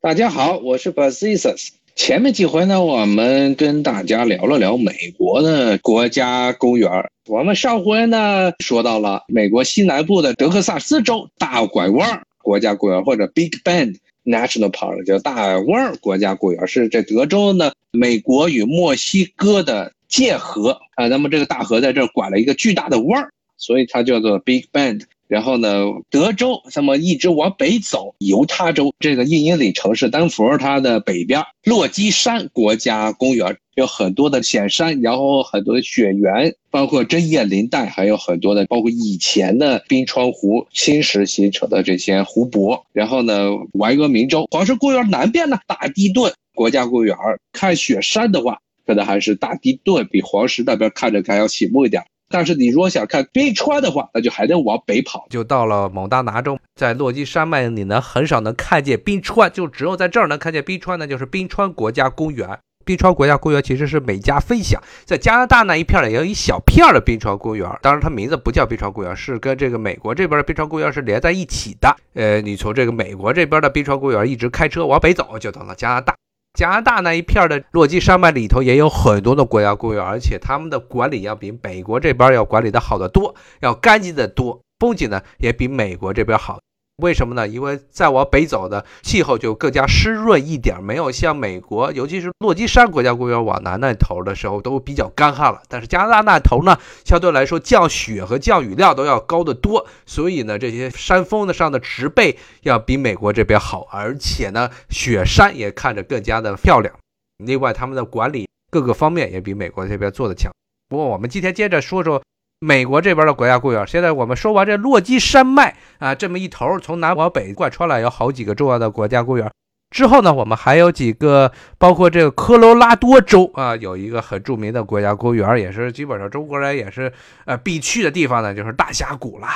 大家好，我是 Basisus。前面几回呢，我们跟大家聊了聊美国的国家公园。我们上回呢说到了美国西南部的德克萨斯州大拐弯国家公园，或者 Big Bend National Park，叫大弯国家公园，是这德州呢美国与墨西哥的界河啊。那么这个大河在这儿拐了一个巨大的弯儿，所以它叫做 Big Bend。然后呢，德州那么一直往北走，犹他州这个印英里城市丹佛，它的北边落基山国家公园有很多的险山，然后很多的雪原，包括针叶林带，还有很多的包括以前的冰川湖、侵蚀形成的这些湖泊。然后呢，怀俄明州黄石公园南边呢，大地顿国家公园看雪山的话，可能还是大地顿比黄石那边看着还要醒目一点。但是你如果想看冰川的话，那就还得往北跑，就到了蒙大拿州，在落基山脉里呢，很少能看见冰川，就只有在这儿能看见冰川呢，就是冰川国家公园。冰川国家公园其实是美加分享，在加拿大那一片呢，也有一小片的冰川公园，当然它名字不叫冰川公园，是跟这个美国这边的冰川公园是连在一起的。呃，你从这个美国这边的冰川公园一直开车往北走，就到了加拿大。加拿大那一片的落基山脉里头也有很多的国家公园，而且他们的管理要比美国这边要管理的好得多，要干净得多，风景呢也比美国这边好。为什么呢？因为再往北走的气候就更加湿润一点，没有像美国，尤其是落基山国家公园往南那头的时候都比较干旱了。但是加拿大那头呢，相对来说降雪和降雨量都要高得多，所以呢，这些山峰的上的植被要比美国这边好，而且呢，雪山也看着更加的漂亮。另外，他们的管理各个方面也比美国这边做的强。不过，我们今天接着说说。美国这边的国家公园，现在我们说完这落基山脉啊，这么一头从南往北贯穿了有好几个重要的国家公园。之后呢，我们还有几个，包括这个科罗拉多州啊，有一个很著名的国家公园，也是基本上中国人也是呃必去的地方呢，就是大峡谷了。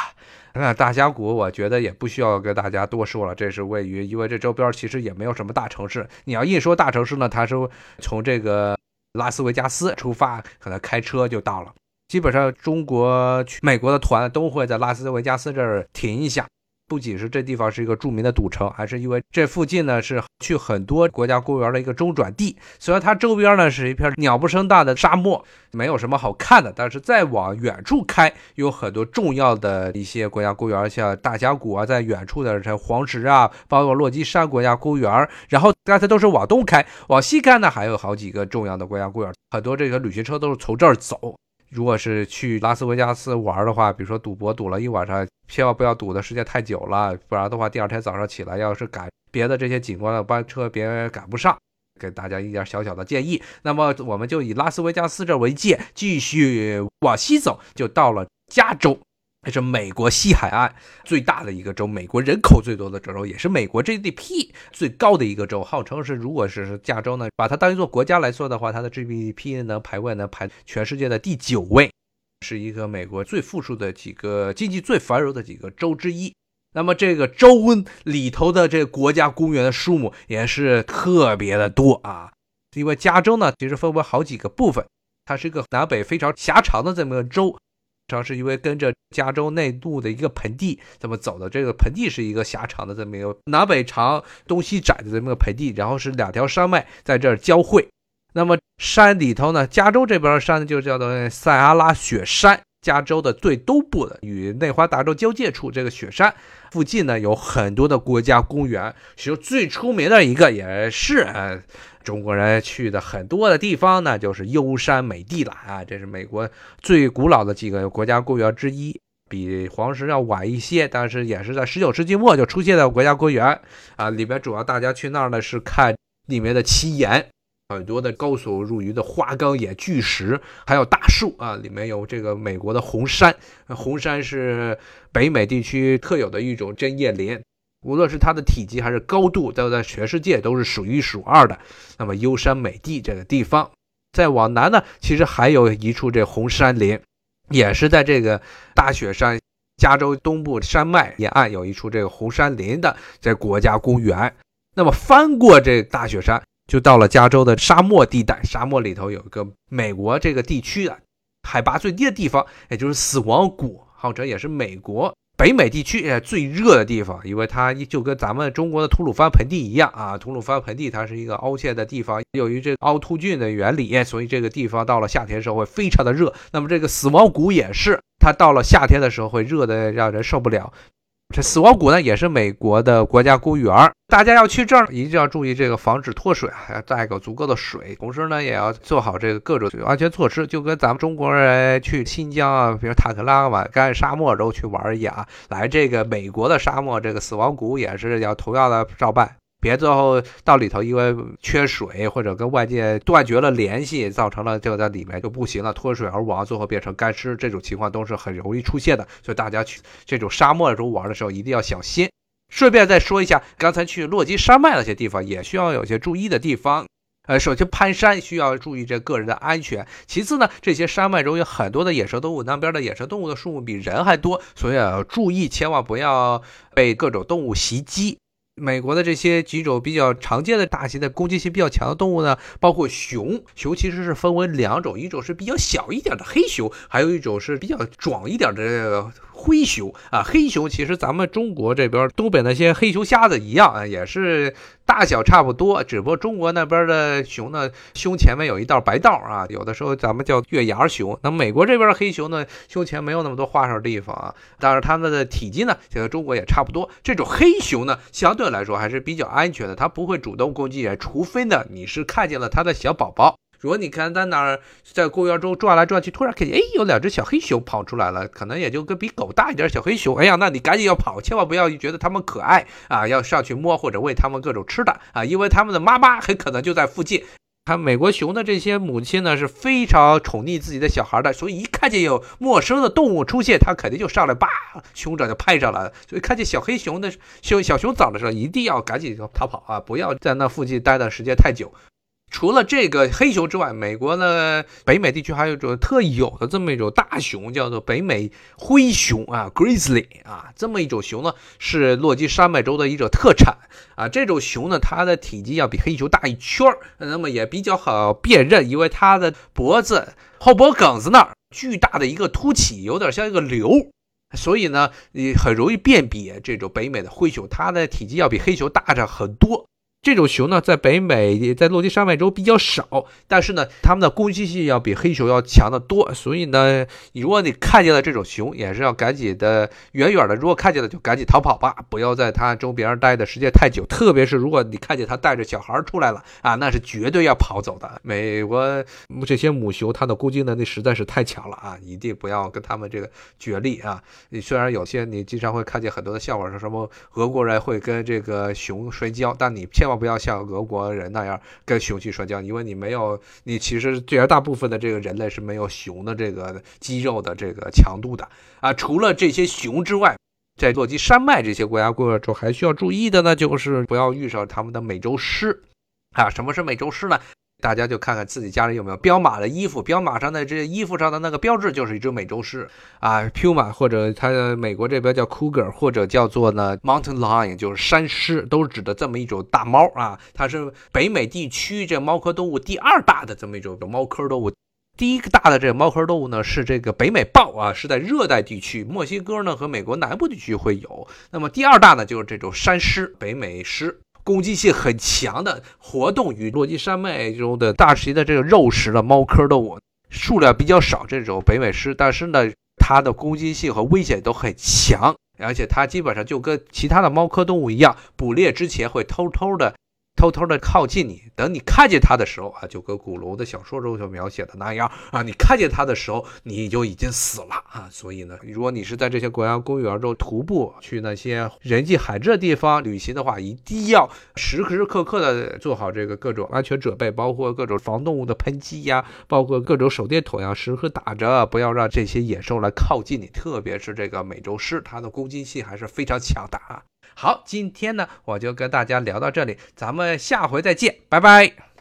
那大峡谷，我觉得也不需要跟大家多说了，这是位于，因为这周边其实也没有什么大城市。你要硬说大城市呢，它是从这个拉斯维加斯出发，可能开车就到了。基本上，中国去美国的团都会在拉斯维加斯这儿停一下。不仅是这地方是一个著名的赌城，还是因为这附近呢是去很多国家公园的一个中转地。虽然它周边呢是一片鸟不生蛋的沙漠，没有什么好看的，但是再往远处开，有很多重要的一些国家公园，像大峡谷啊，在远处的这黄石啊，包括落基山国家公园。然后刚才都是往东开，往西开呢还有好几个重要的国家公园，很多这个旅行车都是从这儿走。如果是去拉斯维加斯玩的话，比如说赌博赌了一晚上，千万不要赌的时间太久了，不然的话第二天早上起来要是赶别的这些景观的班车，别赶不上。给大家一点小小的建议。那么我们就以拉斯维加斯这为界，继续往西走，就到了加州。这是美国西海岸最大的一个州，美国人口最多的州，也是美国 GDP 最高的一个州。号称是，如果是加州呢，把它当一座国家来说的话，它的 GDP 呢排位呢排全世界的第九位，是一个美国最富庶的几个经济最繁荣的几个州之一。那么这个州里头的这个国家公园的数目也是特别的多啊，因为加州呢其实分为好几个部分，它是一个南北非常狭长的这么个州。是因为跟着加州内陆的一个盆地这么走的，这个盆地是一个狭长的这么一个南北长、东西窄的这么个盆地，然后是两条山脉在这儿交汇。那么山里头呢，加州这边的山就叫做塞阿拉雪山，加州的最东部的与内华达州交界处，这个雪山附近呢有很多的国家公园，其中最出名的一个也是。中国人去的很多的地方呢，就是优山美地了啊！这是美国最古老的几个国家公园之一，比黄石要晚一些，但是也是在十九世纪末就出现的国家公园啊。里面主要大家去那儿呢是看里面的奇岩，很多的高耸入云的花岗岩巨石，还有大树啊。里面有这个美国的红杉，红杉是北美地区特有的一种针叶林。无论是它的体积还是高度，都在全世界都是数一数二的。那么优山美地这个地方，再往南呢，其实还有一处这红杉林，也是在这个大雪山，加州东部山脉沿岸有一处这个红杉林的这国家公园。那么翻过这大雪山，就到了加州的沙漠地带。沙漠里头有一个美国这个地区的海拔最低的地方，也就是死亡谷，号称也是美国。北美地区呃最热的地方，因为它就跟咱们中国的吐鲁番盆地一样啊，吐鲁番盆地它是一个凹陷的地方，由于这凹凸菌的原理，所以这个地方到了夏天时候会非常的热。那么这个死亡谷也是，它到了夏天的时候会热的让人受不了。这死亡谷呢，也是美国的国家公园大家要去这儿，一定要注意这个防止脱水，还要带个足够的水，同时呢，也要做好这个各种安全措施，就跟咱们中国人去新疆啊，比如塔克拉玛干沙漠时候去玩一样，来这个美国的沙漠，这个死亡谷也是要同样的照办。别最后到里头，因为缺水或者跟外界断绝了联系，造成了这个在里面就不行了，脱水而亡，最后变成干尸，这种情况都是很容易出现的。所以大家去这种沙漠中玩的时候一定要小心。顺便再说一下，刚才去落基山脉那些地方也需要有些注意的地方。呃，首先攀山需要注意这个人的安全，其次呢，这些山脉中有很多的野生动物，那边的野生动物的数目比人还多，所以要注意，千万不要被各种动物袭击。美国的这些几种比较常见的大型的攻击性比较强的动物呢，包括熊。熊其实是分为两种，一种是比较小一点的黑熊，还有一种是比较壮一点的灰熊啊。黑熊其实咱们中国这边东北那些黑熊瞎子一样啊，也是。大小差不多，只不过中国那边的熊呢，胸前面有一道白道啊，有的时候咱们叫月牙熊。那美国这边的黑熊呢，胸前没有那么多花哨地方啊，但是它们的体积呢，和中国也差不多。这种黑熊呢，相对来说还是比较安全的，它不会主动攻击人，除非呢你是看见了它的小宝宝。如果你看在哪儿在公园中转来转去，突然看见哎有两只小黑熊跑出来了，可能也就跟比狗大一点小黑熊，哎呀，那你赶紧要跑，千万不要觉得它们可爱啊，要上去摸或者喂它们各种吃的啊，因为它们的妈妈很可能就在附近。看美国熊的这些母亲呢是非常宠溺自己的小孩的，所以一看见有陌生的动物出现，它肯定就上来，叭，熊掌就拍上来了。所以看见小黑熊的熊小熊崽的时候，一定要赶紧逃跑啊，不要在那附近待的时间太久。除了这个黑熊之外，美国呢北美地区还有一种特有的这么一种大熊，叫做北美灰熊啊，grizzly 啊，这么一种熊呢是落基山脉州的一种特产啊。这种熊呢，它的体积要比黑熊大一圈儿，那么也比较好辨认，因为它的脖子后脖梗子那儿巨大的一个凸起，有点像一个瘤，所以呢，你很容易辨别这种北美的灰熊，它的体积要比黑熊大着很多。这种熊呢，在北美，在落基山脉州比较少，但是呢，它们的攻击性要比黑熊要强得多。所以呢，如果你看见了这种熊，也是要赶紧的，远远的，如果看见了就赶紧逃跑吧，不要在它周边待的时间太久。特别是如果你看见它带着小孩出来了啊，那是绝对要跑走的。美国这些母熊，它的攻击能力实在是太强了啊，一定不要跟它们这个角力啊。你虽然有些你经常会看见很多的笑话，说什么俄国人会跟这个熊摔跤，但你千万。要不要像俄国人那样跟熊去摔跤，因为你没有，你其实绝大部分的这个人类是没有熊的这个肌肉的这个强度的啊。除了这些熊之外，在落基山脉这些国家公园中，还需要注意的呢，就是不要遇上他们的美洲狮啊。什么是美洲狮呢？大家就看看自己家里有没有彪马的衣服，彪马上的这衣服上的那个标志就是一只美洲狮啊，Puma 或者它美国这边叫 Cougar，或者叫做呢 Mountain Lion，就是山狮，都是指的这么一种大猫啊。它是北美地区这猫科动物第二大的这么一种猫科动物，第一个大的这个猫科动物呢是这个北美豹啊，是在热带地区，墨西哥呢和美国南部地区会有。那么第二大呢就是这种山狮，北美狮。攻击性很强的，活动于落基山脉中的大型的这个肉食的猫科动物，数量比较少。这种北美狮，但是呢，它的攻击性和危险都很强，而且它基本上就跟其他的猫科动物一样，捕猎之前会偷偷的。偷偷的靠近你，等你看见它的时候啊，就跟古龙的小说中所描写的那样啊，你看见它的时候，你就已经死了啊。所以呢，如果你是在这些国家公园中徒步去那些人迹罕至的地方旅行的话，一定要时时刻刻的做好这个各种安全准备，包括各种防动物的喷剂呀，包括各种手电筒呀，时刻打着，不要让这些野兽来靠近你。特别是这个美洲狮，它的攻击性还是非常强的。好，今天呢，我就跟大家聊到这里，咱们下回再见，拜拜。